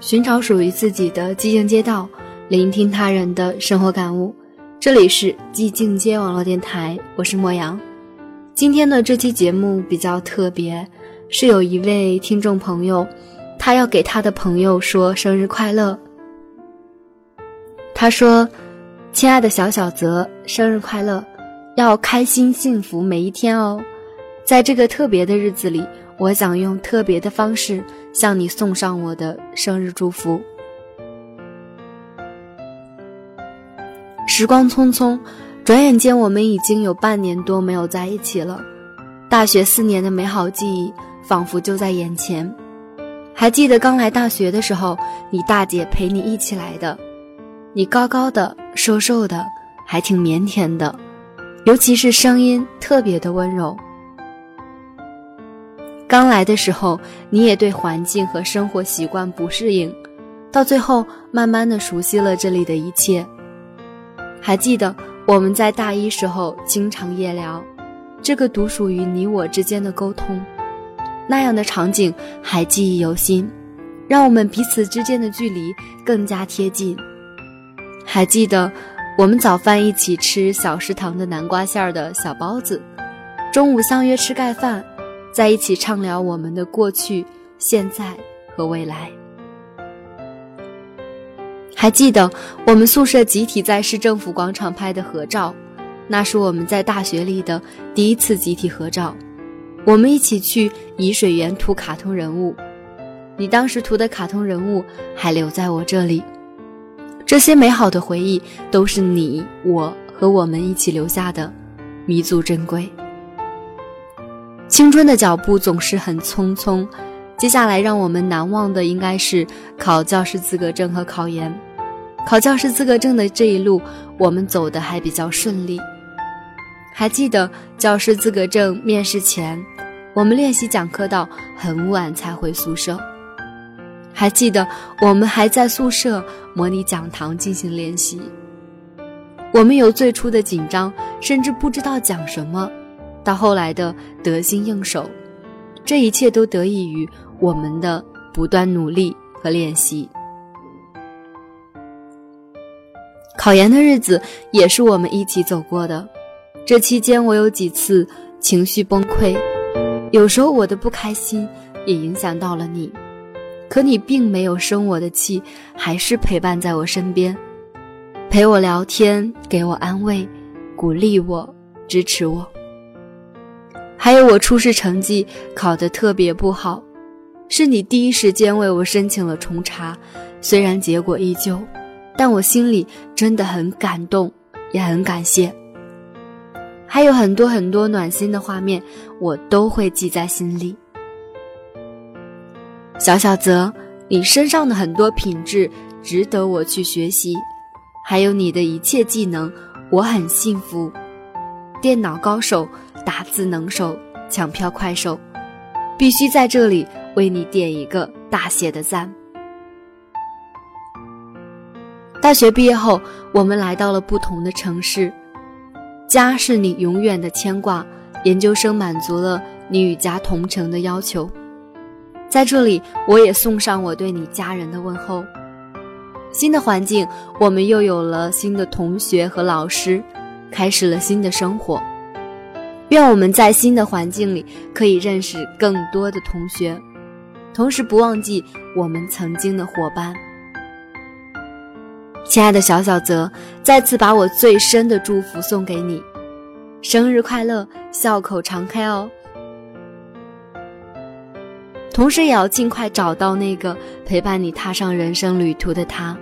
寻找属于自己的寂静街道，聆听他人的生活感悟。这里是寂静街网络电台，我是莫阳。今天的这期节目比较特别，是有一位听众朋友，他要给他的朋友说生日快乐。他说：“亲爱的小小泽，生日快乐，要开心幸福每一天哦。在这个特别的日子里，我想用特别的方式。”向你送上我的生日祝福。时光匆匆，转眼间我们已经有半年多没有在一起了。大学四年的美好记忆仿佛就在眼前。还记得刚来大学的时候，你大姐陪你一起来的。你高高的、瘦瘦的，还挺腼腆的，尤其是声音特别的温柔。刚来的时候，你也对环境和生活习惯不适应，到最后慢慢的熟悉了这里的一切。还记得我们在大一时候经常夜聊，这个独属于你我之间的沟通，那样的场景还记忆犹新，让我们彼此之间的距离更加贴近。还记得我们早饭一起吃小食堂的南瓜馅儿的小包子，中午相约吃盖饭。在一起畅聊我们的过去、现在和未来。还记得我们宿舍集体在市政府广场拍的合照，那是我们在大学里的第一次集体合照。我们一起去沂水园涂卡通人物，你当时涂的卡通人物还留在我这里。这些美好的回忆都是你我和我们一起留下的，弥足珍贵。青春的脚步总是很匆匆，接下来让我们难忘的应该是考教师资格证和考研。考教师资格证的这一路，我们走的还比较顺利。还记得教师资格证面试前，我们练习讲课到很晚才回宿舍。还记得我们还在宿舍模拟讲堂进行练习。我们有最初的紧张，甚至不知道讲什么。到后来的得心应手，这一切都得益于我们的不断努力和练习。考研的日子也是我们一起走过的，这期间我有几次情绪崩溃，有时候我的不开心也影响到了你，可你并没有生我的气，还是陪伴在我身边，陪我聊天，给我安慰，鼓励我，支持我。还有我初试成绩考得特别不好，是你第一时间为我申请了重查，虽然结果依旧，但我心里真的很感动，也很感谢。还有很多很多暖心的画面，我都会记在心里。小小泽，你身上的很多品质值得我去学习，还有你的一切技能，我很幸福。电脑高手。打字能手，抢票快手，必须在这里为你点一个大写的赞。大学毕业后，我们来到了不同的城市，家是你永远的牵挂。研究生满足了你与家同城的要求，在这里，我也送上我对你家人的问候。新的环境，我们又有了新的同学和老师，开始了新的生活。愿我们在新的环境里可以认识更多的同学，同时不忘记我们曾经的伙伴。亲爱的小小泽，再次把我最深的祝福送给你，生日快乐，笑口常开哦！同时也要尽快找到那个陪伴你踏上人生旅途的他。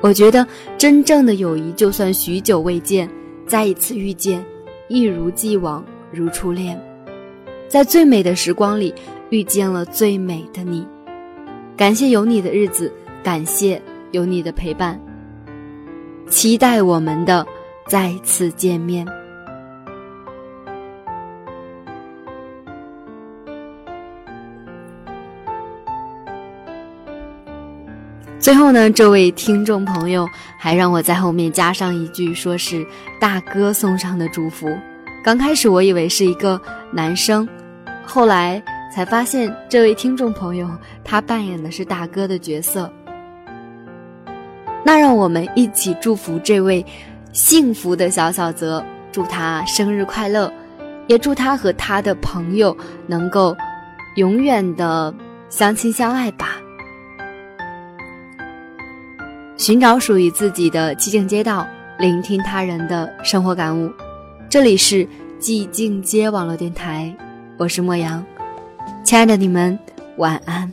我觉得真正的友谊，就算许久未见，再一次遇见。一如既往，如初恋，在最美的时光里遇见了最美的你。感谢有你的日子，感谢有你的陪伴，期待我们的再次见面。最后呢，这位听众朋友还让我在后面加上一句，说是大哥送上的祝福。刚开始我以为是一个男生，后来才发现这位听众朋友他扮演的是大哥的角色。那让我们一起祝福这位幸福的小小泽，祝他生日快乐，也祝他和他的朋友能够永远的相亲相爱吧。寻找属于自己的寂静街道，聆听他人的生活感悟。这里是寂静街网络电台，我是莫阳，亲爱的你们，晚安。